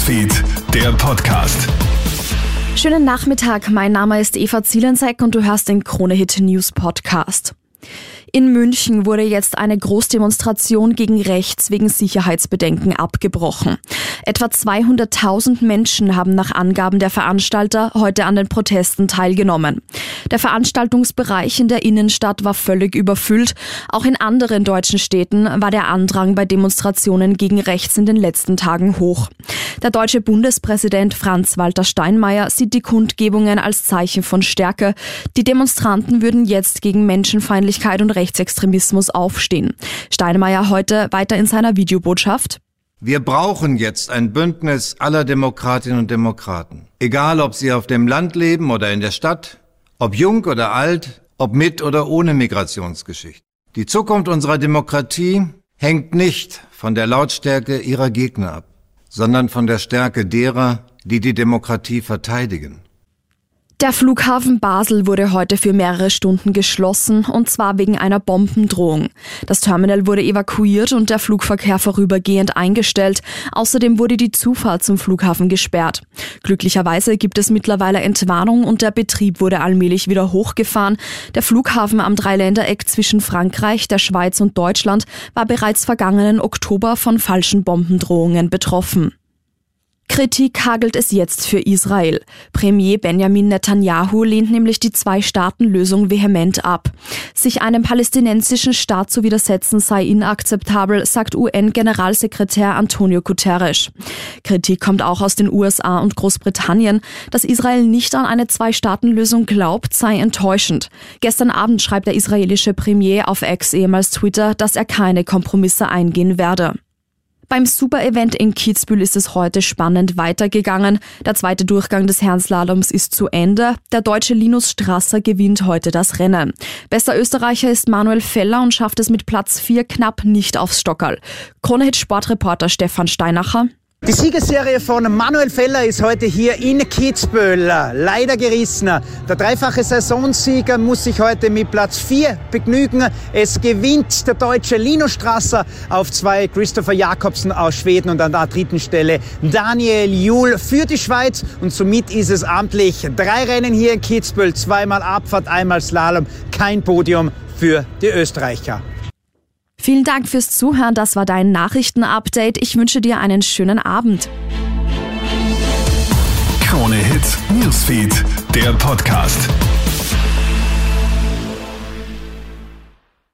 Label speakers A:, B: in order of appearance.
A: Newsfeed, der Podcast.
B: Schönen Nachmittag, mein Name ist Eva Zielensek und du hörst den Kronehit News Podcast. In München wurde jetzt eine Großdemonstration gegen rechts wegen Sicherheitsbedenken abgebrochen. Etwa 200.000 Menschen haben nach Angaben der Veranstalter heute an den Protesten teilgenommen. Der Veranstaltungsbereich in der Innenstadt war völlig überfüllt. Auch in anderen deutschen Städten war der Andrang bei Demonstrationen gegen rechts in den letzten Tagen hoch. Der deutsche Bundespräsident Franz-Walter Steinmeier sieht die Kundgebungen als Zeichen von Stärke. Die Demonstranten würden jetzt gegen Menschenfeindlichkeit und Rechtsextremismus aufstehen. Steinmeier heute weiter in seiner Videobotschaft.
C: Wir brauchen jetzt ein Bündnis aller Demokratinnen und Demokraten. Egal, ob sie auf dem Land leben oder in der Stadt, ob jung oder alt, ob mit oder ohne Migrationsgeschichte. Die Zukunft unserer Demokratie hängt nicht von der Lautstärke ihrer Gegner ab, sondern von der Stärke derer, die die Demokratie verteidigen.
B: Der Flughafen Basel wurde heute für mehrere Stunden geschlossen, und zwar wegen einer Bombendrohung. Das Terminal wurde evakuiert und der Flugverkehr vorübergehend eingestellt. Außerdem wurde die Zufahrt zum Flughafen gesperrt. Glücklicherweise gibt es mittlerweile Entwarnung und der Betrieb wurde allmählich wieder hochgefahren. Der Flughafen am Dreiländereck zwischen Frankreich, der Schweiz und Deutschland war bereits vergangenen Oktober von falschen Bombendrohungen betroffen. Kritik hagelt es jetzt für Israel. Premier Benjamin Netanyahu lehnt nämlich die Zwei-Staaten-Lösung vehement ab. Sich einem palästinensischen Staat zu widersetzen sei inakzeptabel, sagt UN-Generalsekretär Antonio Guterres. Kritik kommt auch aus den USA und Großbritannien. Dass Israel nicht an eine Zwei-Staaten-Lösung glaubt, sei enttäuschend. Gestern Abend schreibt der israelische Premier auf Ex ehemals Twitter, dass er keine Kompromisse eingehen werde. Beim Super-Event in Kitzbühel ist es heute spannend weitergegangen. Der zweite Durchgang des Herrenslaloms ist zu Ende. Der deutsche Linus Strasser gewinnt heute das Rennen. Bester Österreicher ist Manuel Feller und schafft es mit Platz 4 knapp nicht aufs Stockerl. Kronehit Sportreporter Stefan Steinacher.
D: Die Siegesserie von Manuel Feller ist heute hier in Kitzbühel leider gerissen. Der dreifache Saisonsieger muss sich heute mit Platz 4 begnügen. Es gewinnt der deutsche Lino Strasser auf zwei Christopher Jakobsen aus Schweden und an der dritten Stelle Daniel Juhl für die Schweiz. Und somit ist es amtlich drei Rennen hier in Kitzbühel, zweimal Abfahrt, einmal Slalom, kein Podium für die Österreicher.
B: Vielen Dank fürs Zuhören. Das war dein Nachrichtenupdate. Ich wünsche dir einen schönen Abend.
A: Krone Hits, Newsfeed, der Podcast.